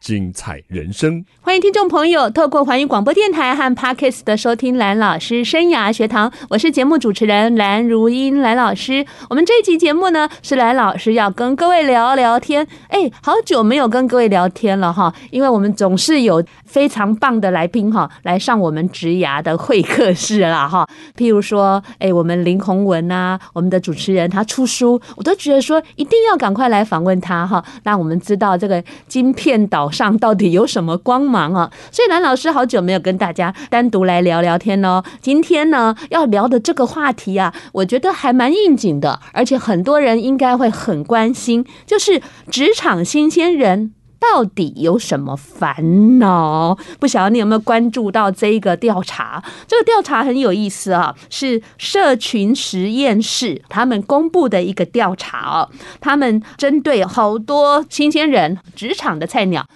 精彩人生。欢迎听众朋友透过环宇广播电台和 Parkes 的收听蓝老师生涯学堂，我是节目主持人蓝如英蓝老师。我们这一集节目呢，是蓝老师要跟各位聊聊天。哎，好久没有跟各位聊天了哈，因为我们总是有非常棒的来宾哈，来上我们职涯的会客室啦哈。譬如说，哎，我们林宏文啊，我们的主持人他出书，我都觉得说一定要赶快来访问他哈，让我们知道这个晶片岛上到底有什么光芒啊。所以蓝老师好久没有跟大家单独来聊聊天哦。今天呢，要聊的这个话题啊，我觉得还蛮应景的，而且很多人应该会很关心，就是职场新鲜人。到底有什么烦恼？不晓得你有没有关注到这一个调查？这个调查很有意思啊，是社群实验室他们公布的一个调查哦。他们针对好多新鲜人、职场的菜鸟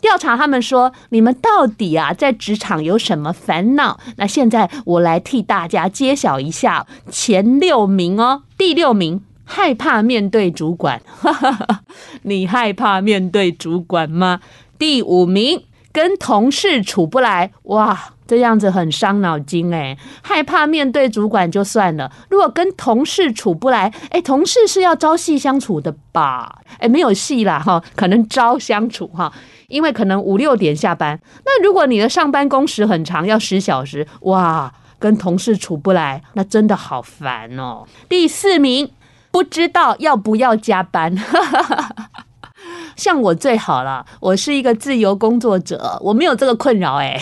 调查，他们说：你们到底啊在职场有什么烦恼？那现在我来替大家揭晓一下前六名哦，第六名。害怕面对主管，你害怕面对主管吗？第五名，跟同事处不来，哇，这样子很伤脑筋哎。害怕面对主管就算了，如果跟同事处不来，哎，同事是要朝夕相处的吧？哎，没有戏啦哈，可能朝相处哈，因为可能五六点下班。那如果你的上班工时很长，要十小时，哇，跟同事处不来，那真的好烦哦。第四名。不知道要不要加班，像我最好了，我是一个自由工作者，我没有这个困扰哎。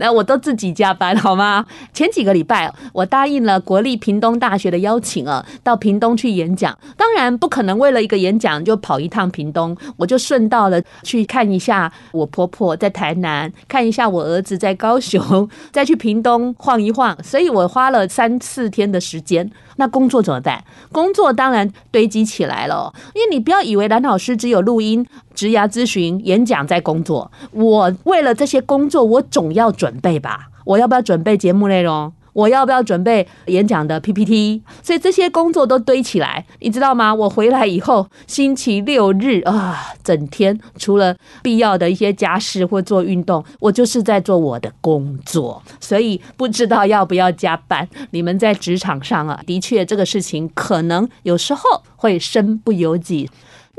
那我都自己加班好吗？前几个礼拜，我答应了国立屏东大学的邀请啊，到屏东去演讲。当然不可能为了一个演讲就跑一趟屏东，我就顺道了去看一下我婆婆在台南，看一下我儿子在高雄，再去屏东晃一晃。所以我花了三四天的时间。那工作怎么办？工作当然堆积起来了，因为你不要以为蓝老师只有录音、职涯咨询、演讲在工作。我为了这些工作，我总要准备吧？我要不要准备节目内容？我要不要准备演讲的 PPT？所以这些工作都堆起来，你知道吗？我回来以后，星期六日啊，整天除了必要的一些家事或做运动，我就是在做我的工作。所以不知道要不要加班。你们在职场上啊，的确这个事情可能有时候会身不由己。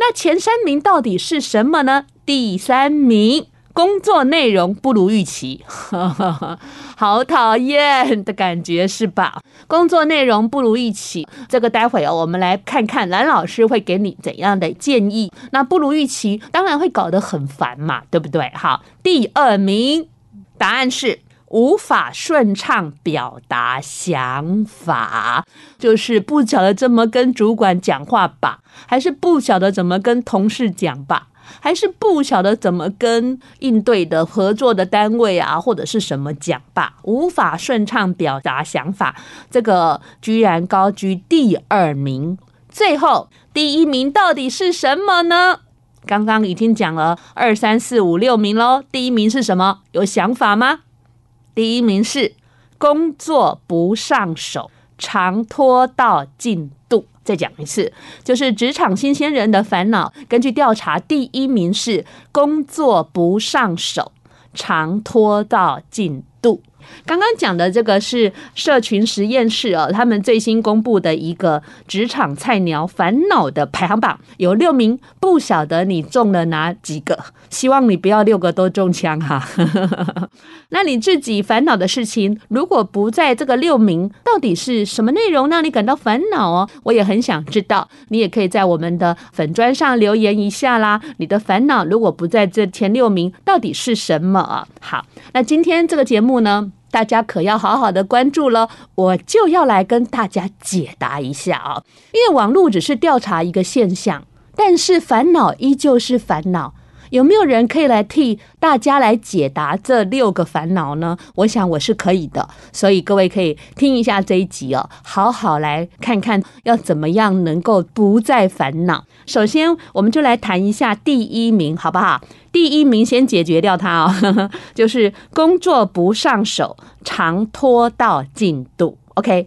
那前三名到底是什么呢？第三名。工作内容不如预期，好讨厌的感觉是吧？工作内容不如预期，这个待会儿我们来看看蓝老师会给你怎样的建议。那不如预期，当然会搞得很烦嘛，对不对？好，第二名，答案是无法顺畅表达想法，就是不晓得怎么跟主管讲话吧，还是不晓得怎么跟同事讲吧？还是不晓得怎么跟应对的合作的单位啊，或者是什么讲吧，无法顺畅表达想法，这个居然高居第二名。最后第一名到底是什么呢？刚刚已经讲了二三四五六名喽，第一名是什么？有想法吗？第一名是工作不上手，常拖到进度。再讲一次，就是职场新鲜人的烦恼。根据调查，第一名是工作不上手，常拖到进度。刚刚讲的这个是社群实验室哦，他们最新公布的一个职场菜鸟烦恼的排行榜，有六名，不晓得你中了哪几个？希望你不要六个都中枪哈。那你自己烦恼的事情，如果不在这个六名，到底是什么内容让你感到烦恼哦？我也很想知道，你也可以在我们的粉砖上留言一下啦。你的烦恼如果不在这前六名，到底是什么？好，那今天这个节目呢，大家可要好好的关注了，我就要来跟大家解答一下啊。因为网络只是调查一个现象，但是烦恼依旧是烦恼。有没有人可以来替大家来解答这六个烦恼呢？我想我是可以的，所以各位可以听一下这一集哦，好好来看看要怎么样能够不再烦恼。首先，我们就来谈一下第一名，好不好？第一名先解决掉它哦，就是工作不上手，常拖到进度。OK，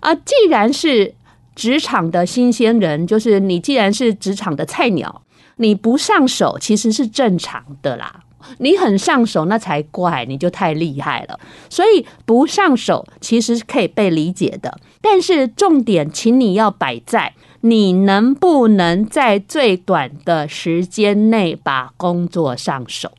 啊，既然是职场的新鲜人，就是你既然是职场的菜鸟。你不上手其实是正常的啦，你很上手那才怪，你就太厉害了。所以不上手其实是可以被理解的，但是重点，请你要摆在你能不能在最短的时间内把工作上手。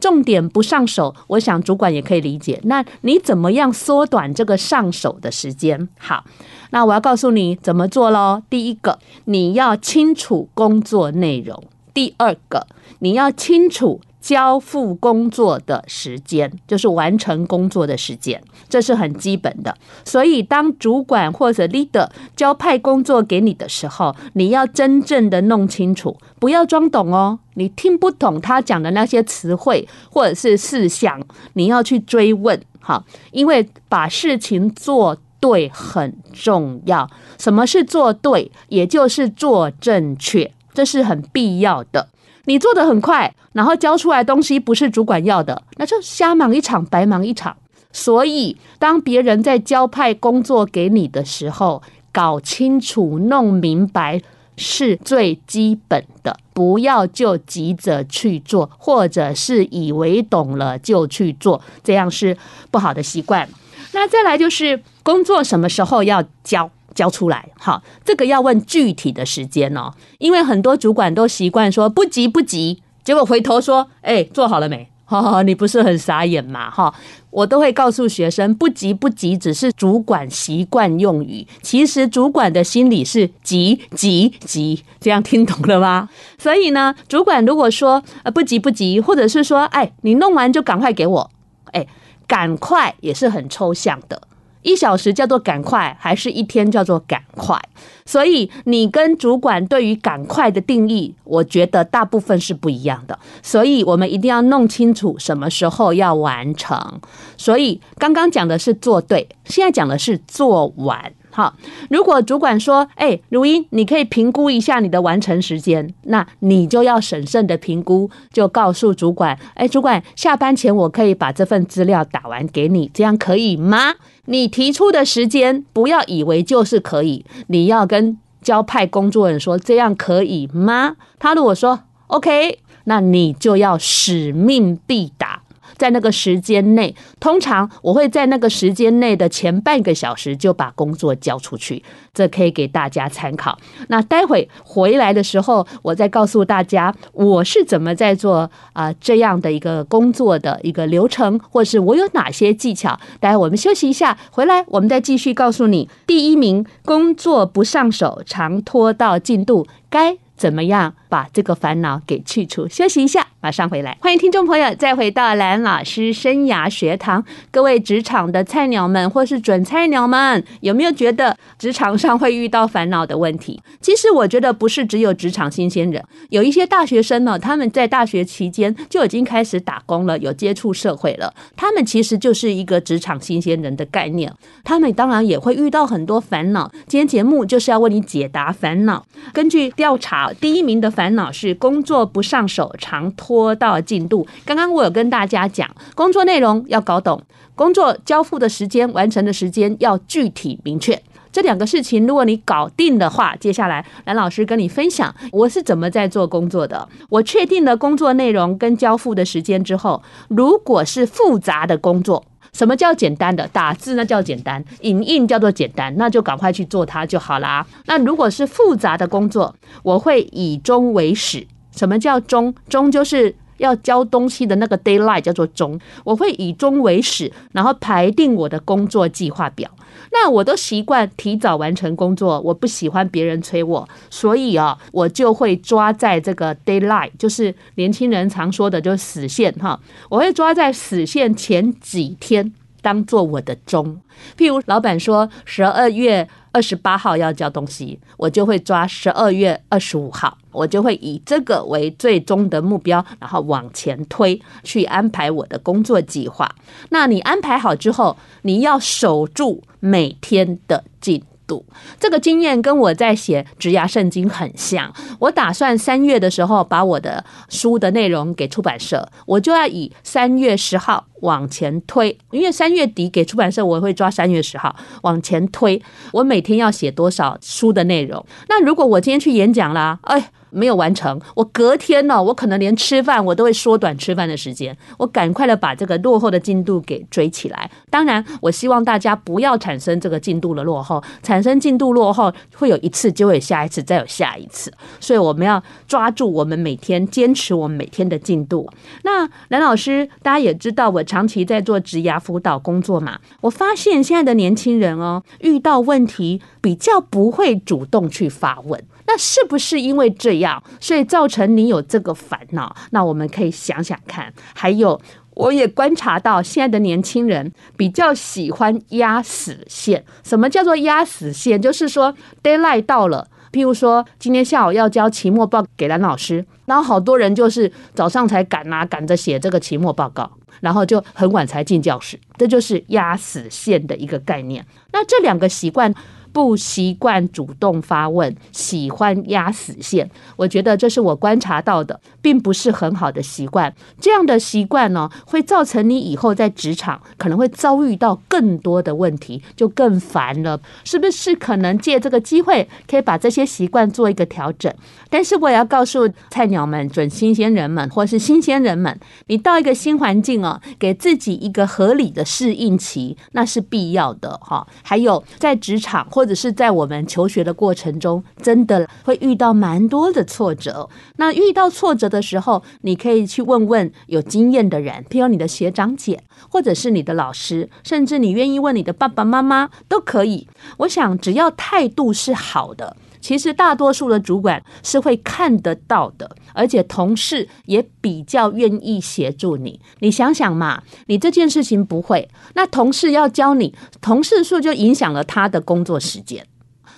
重点不上手，我想主管也可以理解。那你怎么样缩短这个上手的时间？好，那我要告诉你怎么做喽。第一个，你要清楚工作内容。第二个，你要清楚交付工作的时间，就是完成工作的时间，这是很基本的。所以，当主管或者 leader 交派工作给你的时候，你要真正的弄清楚，不要装懂哦。你听不懂他讲的那些词汇或者是事项，你要去追问，哈，因为把事情做对很重要。什么是做对？也就是做正确。这是很必要的。你做得很快，然后交出来东西不是主管要的，那就瞎忙一场，白忙一场。所以，当别人在交派工作给你的时候，搞清楚、弄明白是最基本的，不要就急着去做，或者是以为懂了就去做，这样是不好的习惯。那再来就是工作什么时候要交？交出来，好，这个要问具体的时间哦，因为很多主管都习惯说不急不急，结果回头说，哎，做好了没？哈哈，你不是很傻眼嘛？哈，我都会告诉学生，不急不急只是主管习惯用语，其实主管的心里是急急急，这样听懂了吗？所以呢，主管如果说呃不急不急，或者是说，哎，你弄完就赶快给我，哎，赶快也是很抽象的。一小时叫做赶快，还是一天叫做赶快？所以你跟主管对于赶快的定义，我觉得大部分是不一样的。所以我们一定要弄清楚什么时候要完成。所以刚刚讲的是做对，现在讲的是做完。好，如果主管说：“哎，如英，你可以评估一下你的完成时间。”那你就要审慎的评估，就告诉主管：“哎，主管，下班前我可以把这份资料打完给你，这样可以吗？”你提出的时间，不要以为就是可以，你要跟交派工作人说：“这样可以吗？”他如果说 “OK”，那你就要使命必达。在那个时间内，通常我会在那个时间内的前半个小时就把工作交出去，这可以给大家参考。那待会回来的时候，我再告诉大家我是怎么在做啊、这样的一个工作的一个流程，或是我有哪些技巧。待会我们休息一下，回来我们再继续告诉你。第一名，工作不上手，常拖到进度，该。怎么样把这个烦恼给去除？休息一下，马上回来。欢迎听众朋友再回到蓝老师生涯学堂。各位职场的菜鸟们，或是准菜鸟们，有没有觉得职场上会遇到烦恼的问题？其实我觉得不是只有职场新鲜人，有一些大学生呢，他们在大学期间就已经开始打工了，有接触社会了。他们其实就是一个职场新鲜人的概念。他们当然也会遇到很多烦恼。今天节目就是要为你解答烦恼。根据调查。第一名的烦烦恼是工作不上手，常拖到进度。刚刚我有跟大家讲，工作内容要搞懂，工作交付的时间、完成的时间要具体明确。这两个事情，如果你搞定的话，接下来蓝老师跟你分享我是怎么在做工作的。我确定了工作内容跟交付的时间之后，如果是复杂的工作。什么叫简单的？打字那叫简单，影印叫做简单，那就赶快去做它就好啦。那如果是复杂的工作，我会以终为始。什么叫终？终就是要交东西的那个 deadline 叫做钟。我会以钟为始，然后排定我的工作计划表。那我都习惯提早完成工作，我不喜欢别人催我，所以啊，我就会抓在这个 deadline，就是年轻人常说的，就是死线哈。我会抓在死线前几天当做我的钟。譬如老板说十二月二十八号要交东西，我就会抓十二月二十五号，我就会以这个为最终的目标，然后往前推，去安排我的工作计划。那你安排好之后，你要守住每天的进度。这个经验跟我在写职涯圣经很像。我打算三月的时候把我的书的内容给出版社，我就要以三月十号。往前推，因为三月底给出版社，我会抓三月十号往前推。我每天要写多少书的内容？那如果我今天去演讲啦，哎。没有完成，我隔天呢，我可能连吃饭我都会缩短吃饭的时间，我赶快的把这个落后的进度给追起来。当然，我希望大家不要产生这个进度的落后，产生进度落后会有一次就会下一次，再有下一次，所以我们要抓住我们每天坚持我们每天的进度。那蓝老师，大家也知道，我长期在做职涯辅导工作嘛，我发现现在的年轻人哦，遇到问题比较不会主动去发问。那是不是因为这样，所以造成你有这个烦恼？那我们可以想想看。还有，我也观察到现在的年轻人比较喜欢压死线。什么叫做压死线？就是说 deadline 到了，譬如说今天下午要交期末报给蓝老师，然后好多人就是早上才赶啊，赶着写这个期末报告，然后就很晚才进教室，这就是压死线的一个概念。那这两个习惯。不习惯主动发问，喜欢压死线。我觉得这是我观察到的，并不是很好的习惯。这样的习惯呢，会造成你以后在职场可能会遭遇到更多的问题，就更烦了。是不是可能借这个机会，可以把这些习惯做一个调整？但是我也要告诉菜鸟们、准新鲜人们，或是新鲜人们，你到一个新环境哦，给自己一个合理的适应期，那是必要的哈。还有在职场或或者是在我们求学的过程中，真的会遇到蛮多的挫折。那遇到挫折的时候，你可以去问问有经验的人，譬如你的学长姐，或者是你的老师，甚至你愿意问你的爸爸妈妈都可以。我想，只要态度是好的。其实大多数的主管是会看得到的，而且同事也比较愿意协助你。你想想嘛，你这件事情不会，那同事要教你，同事数就影响了他的工作时间。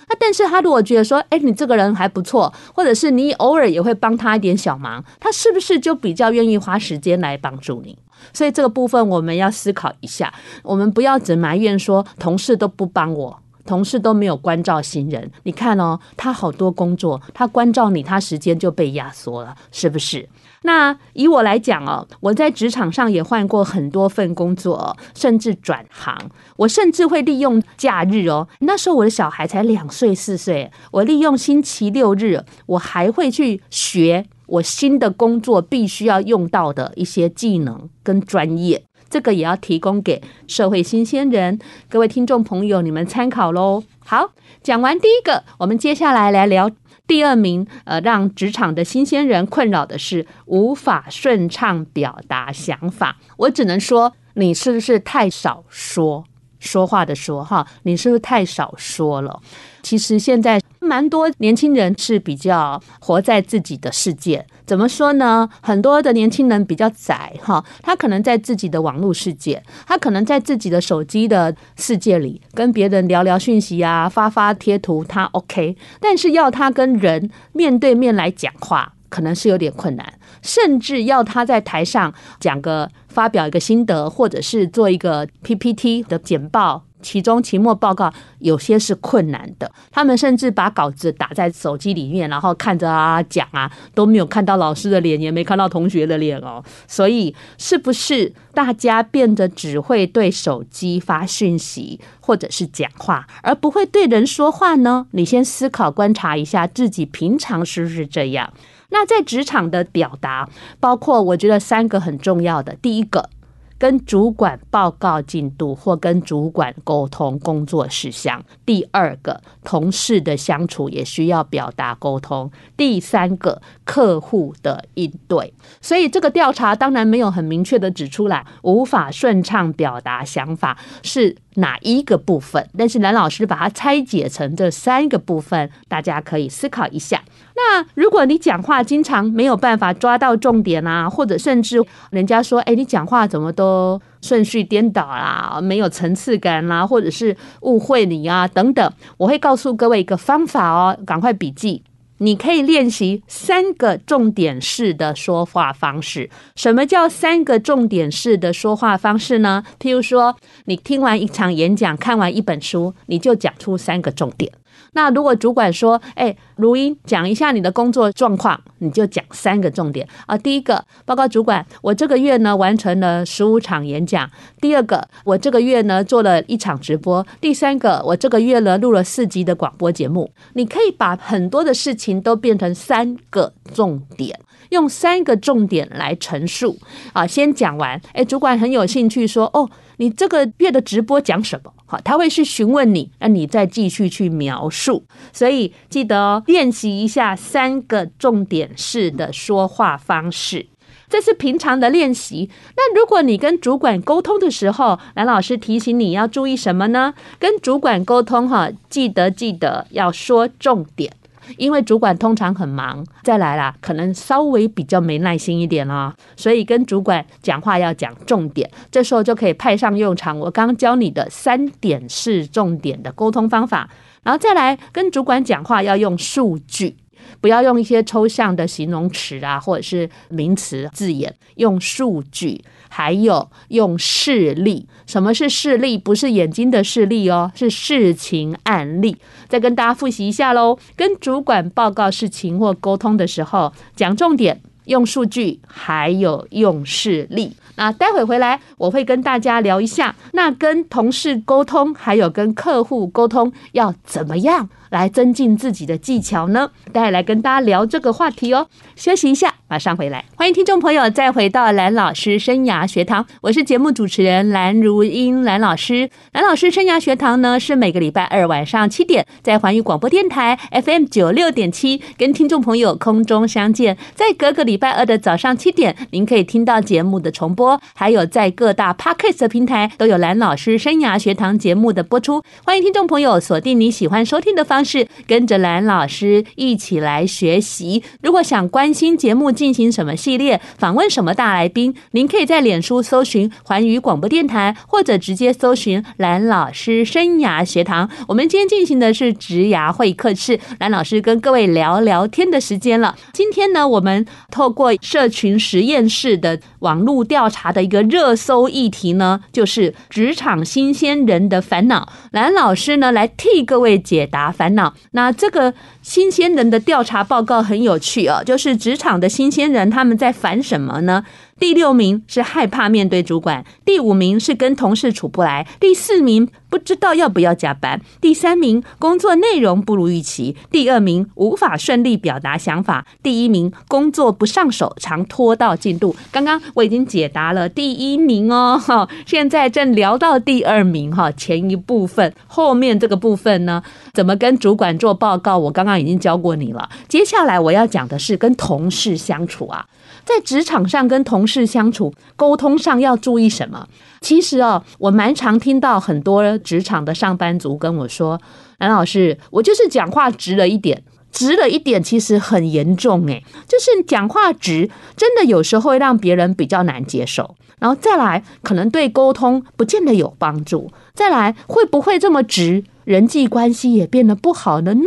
那但是他如果觉得说，哎，你这个人还不错，或者是你偶尔也会帮他一点小忙，他是不是就比较愿意花时间来帮助你？所以这个部分我们要思考一下，我们不要只埋怨说同事都不帮我。同事都没有关照新人，你看哦，他好多工作，他关照你，他时间就被压缩了，是不是？那以我来讲哦，我在职场上也换过很多份工作，甚至转行，我甚至会利用假日哦。那时候我的小孩才两岁四岁，我利用星期六日，我还会去学我新的工作必须要用到的一些技能跟专业。这个也要提供给社会新鲜人，各位听众朋友，你们参考喽。好，讲完第一个，我们接下来来聊第二名。呃，让职场的新鲜人困扰的是无法顺畅表达想法。我只能说，你是不是太少说？说话的说哈，你是不是太少说了？其实现在蛮多年轻人是比较活在自己的世界。怎么说呢？很多的年轻人比较窄哈，他可能在自己的网络世界，他可能在自己的手机的世界里跟别人聊聊讯息啊，发发贴图，他 OK。但是要他跟人面对面来讲话，可能是有点困难。甚至要他在台上讲个发表一个心得，或者是做一个 PPT 的简报。其中期末报告有些是困难的，他们甚至把稿子打在手机里面，然后看着啊讲啊，都没有看到老师的脸，也没看到同学的脸哦。所以，是不是大家变得只会对手机发讯息或者是讲话，而不会对人说话呢？你先思考观察一下自己平常是不是这样。那在职场的表达，包括我觉得三个很重要的，第一个。跟主管报告进度或跟主管沟通工作事项。第二个，同事的相处也需要表达沟通。第三个，客户的应对。所以这个调查当然没有很明确的指出来，无法顺畅表达想法是哪一个部分？但是蓝老师把它拆解成这三个部分，大家可以思考一下。那如果你讲话经常没有办法抓到重点啊，或者甚至人家说，哎，你讲话怎么都顺序颠倒啦，没有层次感啦，或者是误会你啊等等，我会告诉各位一个方法哦，赶快笔记。你可以练习三个重点式的说话方式。什么叫三个重点式的说话方式呢？譬如说，你听完一场演讲，看完一本书，你就讲出三个重点。那如果主管说：“哎，如英，讲一下你的工作状况。”你就讲三个重点啊。第一个，报告主管，我这个月呢完成了十五场演讲。第二个，我这个月呢做了一场直播。第三个，我这个月呢录了四集的广播节目。你可以把很多的事情都变成三个重点，用三个重点来陈述啊。先讲完，哎，主管很有兴趣说：“哦。”你这个月的直播讲什么？好，他会去询问你，那你再继续去描述。所以记得哦，练习一下三个重点式的说话方式，这是平常的练习。那如果你跟主管沟通的时候，蓝老师提醒你要注意什么呢？跟主管沟通哈，记得记得要说重点。因为主管通常很忙，再来啦，可能稍微比较没耐心一点哦，所以跟主管讲话要讲重点，这时候就可以派上用场。我刚教你的三点式重点的沟通方法，然后再来跟主管讲话要用数据。不要用一些抽象的形容词啊，或者是名词字眼，用数据，还有用事例。什么是事例？不是眼睛的事例哦，是事情案例。再跟大家复习一下喽。跟主管报告事情或沟通的时候，讲重点，用数据，还有用事例。那待会回来，我会跟大家聊一下，那跟同事沟通，还有跟客户沟通要怎么样来增进自己的技巧呢？待会来跟大家聊这个话题哦。休息一下，马上回来。欢迎听众朋友再回到蓝老师生涯学堂，我是节目主持人蓝如英，蓝老师。蓝老师生涯学堂呢，是每个礼拜二晚上七点在环宇广播电台 FM 九六点七跟听众朋友空中相见，在隔个礼拜二的早上七点，您可以听到节目的重播，还有在各大 Podcast 平台都有蓝老师生涯学堂节目的播出。欢迎听众朋友锁定你喜欢收听的方式，跟着蓝老师一起来学习。如果想关心节目进进行什么系列，访问什么大来宾，您可以在脸书搜寻环宇广播电台，或者直接搜寻蓝老师生涯学堂。我们今天进行的是职涯会客室，蓝老师跟各位聊聊天的时间了。今天呢，我们透过社群实验室的网络调查的一个热搜议题呢，就是职场新鲜人的烦恼。蓝老师呢，来替各位解答烦恼。那这个新鲜人的调查报告很有趣哦，就是职场的新年轻人他们在烦什么呢？第六名是害怕面对主管，第五名是跟同事处不来，第四名不知道要不要加班，第三名工作内容不如预期，第二名无法顺利表达想法，第一名工作不上手，常拖到进度。刚刚我已经解答了第一名哦，哈，现在正聊到第二名哈，前一部分，后面这个部分呢，怎么跟主管做报告？我刚刚已经教过你了。接下来我要讲的是跟同事相处啊。在职场上跟同事相处沟通上要注意什么？其实哦，我蛮常听到很多职场的上班族跟我说：“蓝老师，我就是讲话直了一点，直了一点，其实很严重诶，就是讲话直，真的有时候会让别人比较难接受。然后再来，可能对沟通不见得有帮助。再来，会不会这么直，人际关系也变得不好了呢？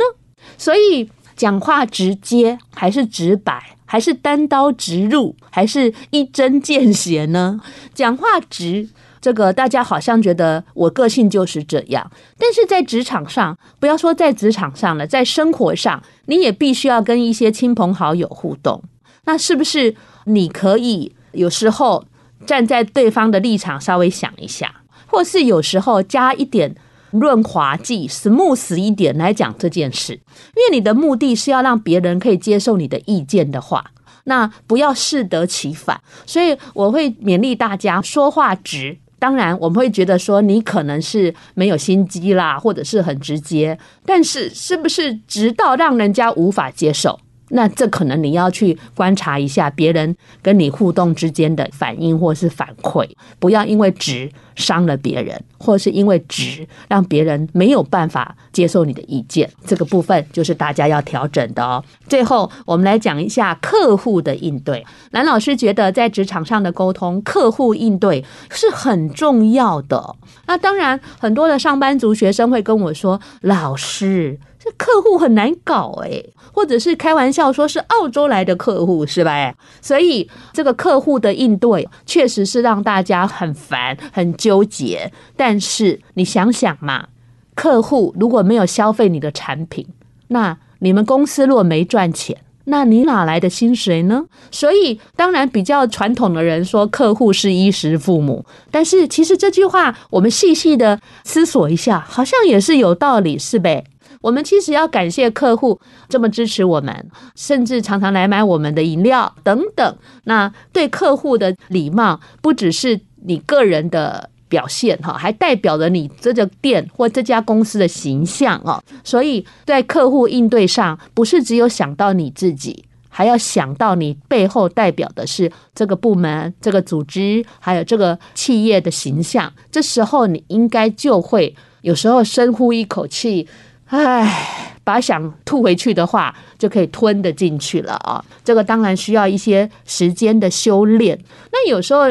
所以，讲话直接还是直白？”还是单刀直入，还是一针见血呢？讲话直，这个大家好像觉得我个性就是这样。但是在职场上，不要说在职场上了，在生活上，你也必须要跟一些亲朋好友互动。那是不是你可以有时候站在对方的立场稍微想一下，或是有时候加一点润滑剂，smooth 一点来讲这件事，因为你的目的是要让别人可以接受你的意见的话，那不要适得其反。所以我会勉励大家说话直。当然，我们会觉得说你可能是没有心机啦，或者是很直接，但是是不是直到让人家无法接受？那这可能你要去观察一下别人跟你互动之间的反应或是反馈，不要因为直伤了别人，或是因为直让别人没有办法接受你的意见。这个部分就是大家要调整的哦。最后，我们来讲一下客户的应对。蓝老师觉得，在职场上的沟通，客户应对是很重要的。那当然，很多的上班族学生会跟我说：“老师。”这客户很难搞哎，或者是开玩笑说是澳洲来的客户是吧？所以这个客户的应对确实是让大家很烦、很纠结。但是你想想嘛，客户如果没有消费你的产品，那你们公司若没赚钱，那你哪来的薪水呢？所以当然比较传统的人说客户是衣食父母，但是其实这句话我们细细的思索一下，好像也是有道理，是呗？我们其实要感谢客户这么支持我们，甚至常常来买我们的饮料等等。那对客户的礼貌，不只是你个人的表现哈，还代表了你这个店或这家公司的形象哦。所以在客户应对上，不是只有想到你自己，还要想到你背后代表的是这个部门、这个组织，还有这个企业的形象。这时候你应该就会有时候深呼一口气。唉，把想吐回去的话就可以吞得进去了啊！这个当然需要一些时间的修炼。那有时候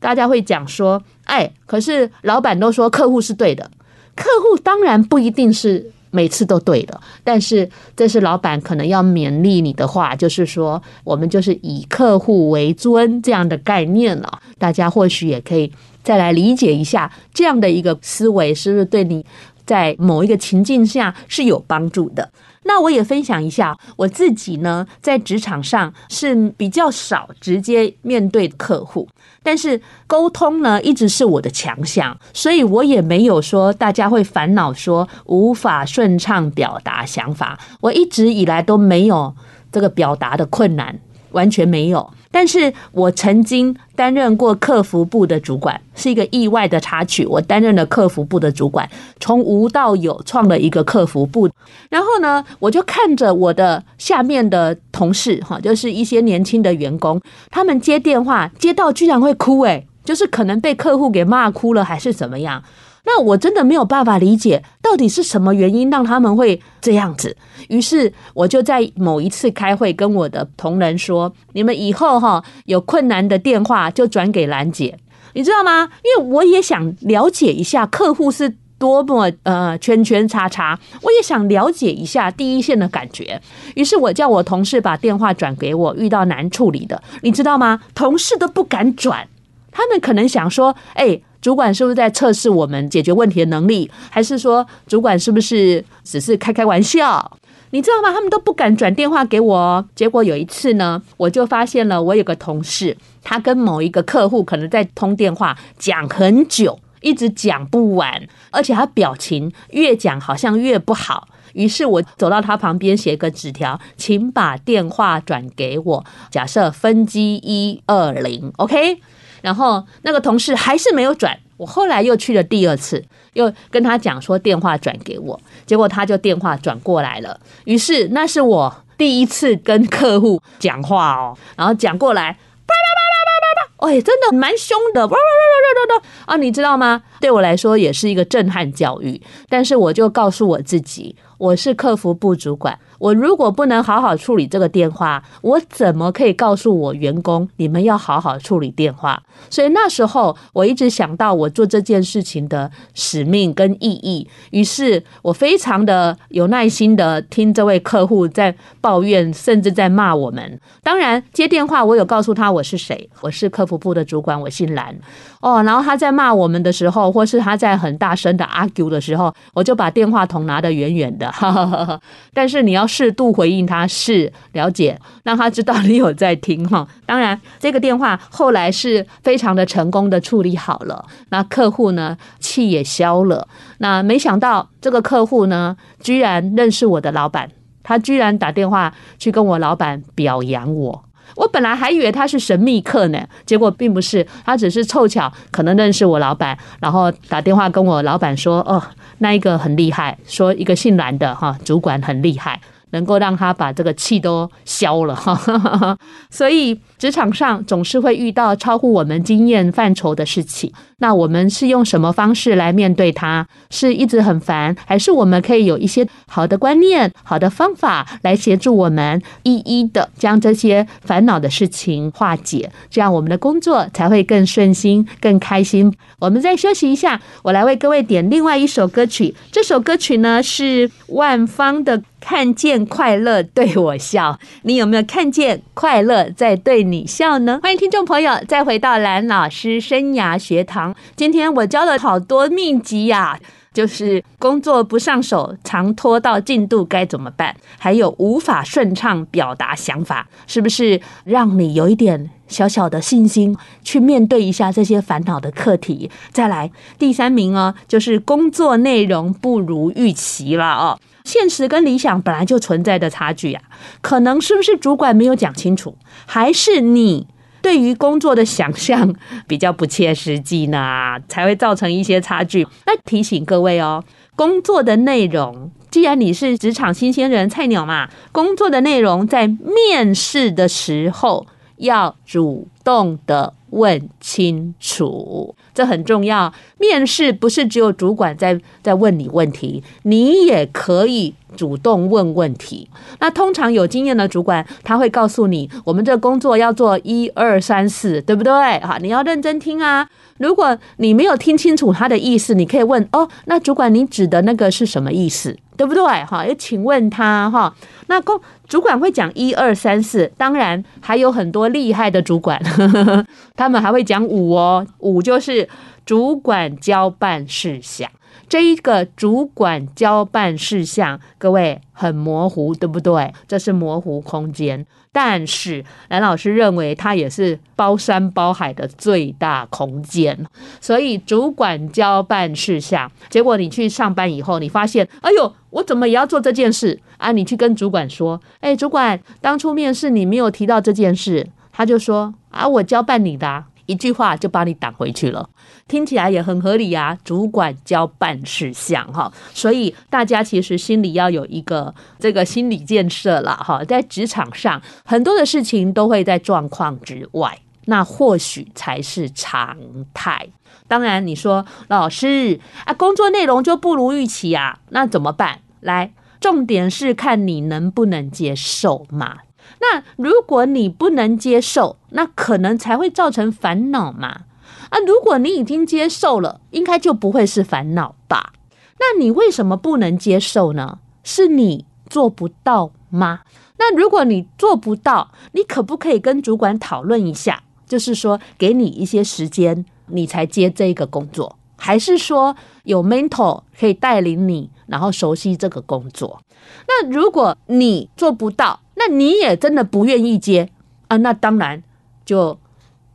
大家会讲说，哎，可是老板都说客户是对的，客户当然不一定是每次都对的。但是这是老板可能要勉励你的话，就是说我们就是以客户为尊这样的概念了。大家或许也可以再来理解一下这样的一个思维，是不是对你？在某一个情境下是有帮助的。那我也分享一下我自己呢，在职场上是比较少直接面对客户，但是沟通呢一直是我的强项，所以我也没有说大家会烦恼说无法顺畅表达想法。我一直以来都没有这个表达的困难，完全没有。但是我曾经担任过客服部的主管，是一个意外的插曲。我担任了客服部的主管，从无到有创了一个客服部。然后呢，我就看着我的下面的同事，哈，就是一些年轻的员工，他们接电话接到居然会哭，诶，就是可能被客户给骂哭了，还是怎么样。那我真的没有办法理解，到底是什么原因让他们会这样子。于是我就在某一次开会跟我的同仁说：“你们以后哈有困难的电话就转给兰姐，你知道吗？因为我也想了解一下客户是多么呃圈圈叉叉，我也想了解一下第一线的感觉。于是我叫我同事把电话转给我遇到难处理的，你知道吗？同事都不敢转，他们可能想说：哎。”主管是不是在测试我们解决问题的能力，还是说主管是不是只是开开玩笑？你知道吗？他们都不敢转电话给我。结果有一次呢，我就发现了，我有个同事，他跟某一个客户可能在通电话讲很久，一直讲不完，而且他表情越讲好像越不好。于是我走到他旁边，写个纸条，请把电话转给我。假设分机一二零，OK。然后那个同事还是没有转，我后来又去了第二次，又跟他讲说电话转给我，结果他就电话转过来了。于是那是我第一次跟客户讲话哦，然后讲过来，叭叭叭叭叭叭叭，哎，真的蛮凶的，叭叭叭叭叭叭啊，你知道吗？对我来说也是一个震撼教育，但是我就告诉我自己，我是客服部主管。我如果不能好好处理这个电话，我怎么可以告诉我员工，你们要好好处理电话？所以那时候我一直想到我做这件事情的使命跟意义，于是我非常的有耐心的听这位客户在抱怨，甚至在骂我们。当然接电话，我有告诉他我是谁，我是客服部的主管，我姓蓝。哦，然后他在骂我们的时候，或是他在很大声的 argue 的时候，我就把电话筒拿得远远的。哈哈哈但是你要适度回应他，是了解，让他知道你有在听哈。当然，这个电话后来是非常的成功的处理好了，那客户呢气也消了。那没想到这个客户呢，居然认识我的老板，他居然打电话去跟我老板表扬我。我本来还以为他是神秘客呢，结果并不是，他只是凑巧可能认识我老板，然后打电话跟我老板说：“哦，那一个很厉害，说一个姓蓝的哈主管很厉害。”能够让他把这个气都消了哈。所以职场上总是会遇到超乎我们经验范畴的事情，那我们是用什么方式来面对它？是一直很烦，还是我们可以有一些好的观念、好的方法来协助我们一一的将这些烦恼的事情化解，这样我们的工作才会更顺心、更开心。我们再休息一下，我来为各位点另外一首歌曲。这首歌曲呢是万芳的《看见快乐对我笑》，你有没有看见快乐在对你笑呢？欢迎听众朋友再回到蓝老师生涯学堂。今天我教了好多秘籍呀、就是工作不上手，常拖到进度该怎么办？还有无法顺畅表达想法，是不是让你有一点小小的信心去面对一下这些烦恼的课题？再来第三名哦，就是工作内容不如预期了哦。现实跟理想本来就存在的差距啊，可能是不是主管没有讲清楚，还是你对于工作的想象比较不切实际呢？才会造成一些差距。那提醒各位哦，工作的内容，既然你是职场新鲜人、菜鸟嘛，工作的内容在面试的时候要主动的问清楚，这很重要。面试不是只有主管在在问你问题，你也可以主动问问题。那通常有经验的主管，他会告诉你，我们这工作要做一二三四，对不对？好，你要认真听啊。如果你没有听清楚他的意思，你可以问哦，那主管你指的那个是什么意思？对不对？哈，也请问他哈。那公主管会讲一二三四，当然还有很多厉害的主管，呵呵，他们还会讲五哦，五就是主管交办事项。这一个主管交办事项，各位很模糊，对不对？这是模糊空间。但是蓝老师认为，它也是包山包海的最大空间。所以，主管交办事项，结果你去上班以后，你发现，哎呦，我怎么也要做这件事啊？你去跟主管说，哎，主管，当初面试你没有提到这件事，他就说，啊，我交办你的。一句话就把你挡回去了，听起来也很合理呀。主管交办事项哈，所以大家其实心里要有一个这个心理建设了哈。在职场上，很多的事情都会在状况之外，那或许才是常态。当然，你说老师啊，工作内容就不如预期啊，那怎么办？来，重点是看你能不能接受嘛。那如果你不能接受，那可能才会造成烦恼嘛。啊，如果你已经接受了，应该就不会是烦恼吧？那你为什么不能接受呢？是你做不到吗？那如果你做不到，你可不可以跟主管讨论一下？就是说，给你一些时间，你才接这个工作，还是说有 mentor 可以带领你，然后熟悉这个工作？那如果你做不到，那你也真的不愿意接啊？那当然就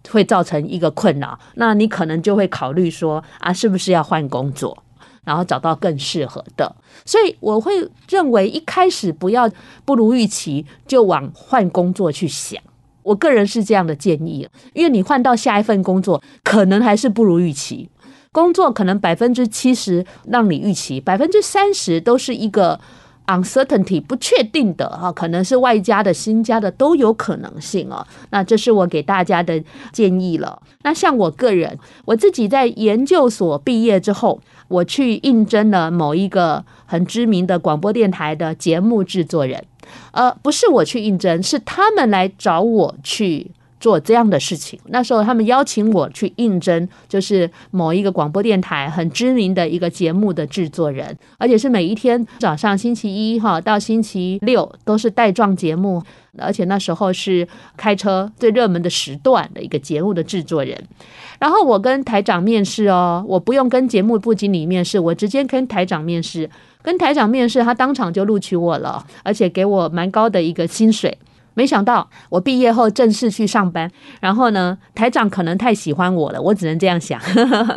会造成一个困扰。那你可能就会考虑说啊，是不是要换工作，然后找到更适合的？所以我会认为一开始不要不如预期就往换工作去想。我个人是这样的建议，因为你换到下一份工作，可能还是不如预期。工作可能百分之七十让你预期，百分之三十都是一个。uncertainty 不确定的哈，可能是外加的、新加的都有可能性哦。那这是我给大家的建议了。那像我个人，我自己在研究所毕业之后，我去应征了某一个很知名的广播电台的节目制作人。呃，不是我去应征，是他们来找我去。做这样的事情，那时候他们邀请我去应征，就是某一个广播电台很知名的一个节目的制作人，而且是每一天早上星期一哈到星期六都是带状节目，而且那时候是开车最热门的时段的一个节目的制作人。然后我跟台长面试哦，我不用跟节目部经理面试，我直接跟台长面试，跟台长面试，他当场就录取我了，而且给我蛮高的一个薪水。没想到我毕业后正式去上班，然后呢，台长可能太喜欢我了，我只能这样想，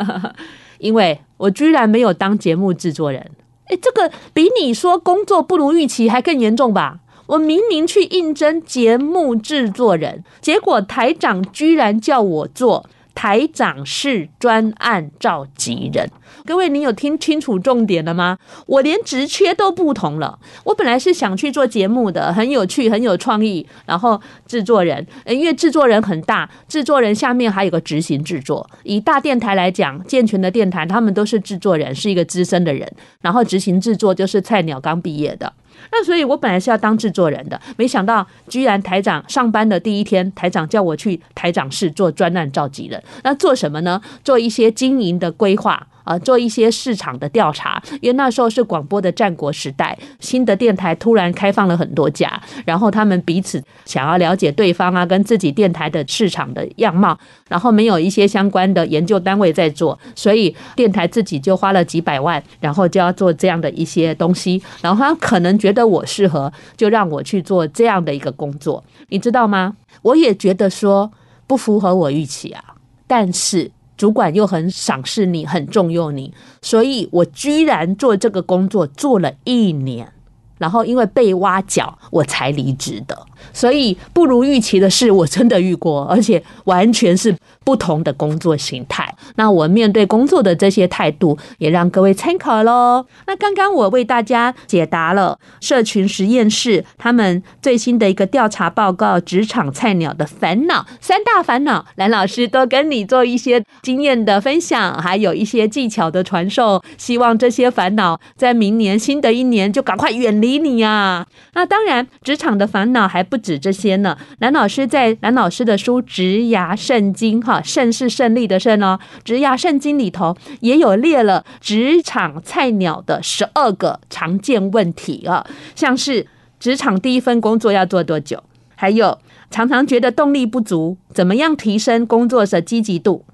因为我居然没有当节目制作人。诶，这个比你说工作不如预期还更严重吧？我明明去应征节目制作人，结果台长居然叫我做台长是专案召集人。各位，你有听清楚重点了吗？我连职缺都不同了。我本来是想去做节目的，很有趣，很有创意。然后制作人，因为制作人很大，制作人下面还有个执行制作。以大电台来讲，健全的电台，他们都是制作人，是一个资深的人。然后执行制作就是菜鸟刚毕业的。那所以，我本来是要当制作人的，没想到居然台长上班的第一天，台长叫我去台长室做专案召集人。那做什么呢？做一些经营的规划。啊，做一些市场的调查，因为那时候是广播的战国时代，新的电台突然开放了很多家，然后他们彼此想要了解对方啊，跟自己电台的市场的样貌，然后没有一些相关的研究单位在做，所以电台自己就花了几百万，然后就要做这样的一些东西，然后他可能觉得我适合，就让我去做这样的一个工作，你知道吗？我也觉得说不符合我预期啊，但是。主管又很赏识你，很重用你，所以我居然做这个工作做了一年，然后因为被挖角，我才离职的。所以不如预期的事，我真的遇过，而且完全是不同的工作形态。那我面对工作的这些态度，也让各位参考喽。那刚刚我为大家解答了社群实验室他们最新的一个调查报告：职场菜鸟的烦恼三大烦恼。蓝老师都跟你做一些经验的分享，还有一些技巧的传授。希望这些烦恼在明年新的一年就赶快远离你啊！那当然，职场的烦恼还。不止这些呢，蓝老师在蓝老师的书《职涯圣经》哈，胜是胜利的胜哦，《职涯圣经》里头也有列了职场菜鸟的十二个常见问题啊，像是职场第一份工作要做多久，还有常常觉得动力不足，怎么样提升工作的积极度？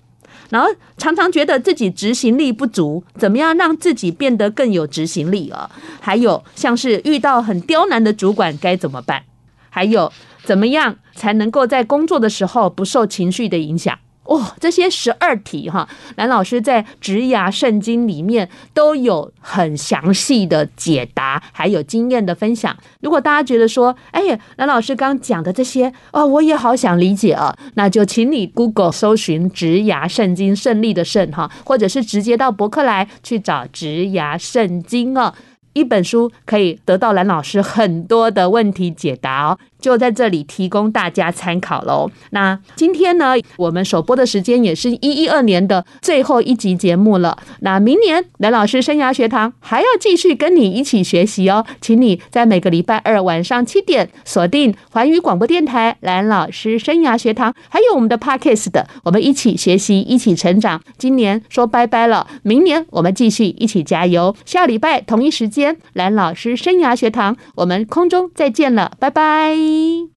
然后常常觉得自己执行力不足，怎么样让自己变得更有执行力啊？还有像是遇到很刁难的主管该怎么办？还有，怎么样才能够在工作的时候不受情绪的影响？哦，这些十二题哈，蓝老师在《职涯圣经》里面都有很详细的解答，还有经验的分享。如果大家觉得说，哎呀，蓝老师刚讲的这些，哦，我也好想理解啊，那就请你 Google 搜寻《职涯圣经》，胜利的胜哈，或者是直接到博客来去找《职涯圣经》哦。一本书可以得到蓝老师很多的问题解答哦。就在这里提供大家参考喽。那今天呢，我们首播的时间也是一一二年的最后一集节目了。那明年蓝老师生涯学堂还要继续跟你一起学习哦，请你在每个礼拜二晚上七点锁定环宇广播电台蓝老师生涯学堂，还有我们的 Podcast 的，我们一起学习，一起成长。今年说拜拜了，明年我们继续一起加油。下礼拜同一时间，蓝老师生涯学堂，我们空中再见了，拜拜。一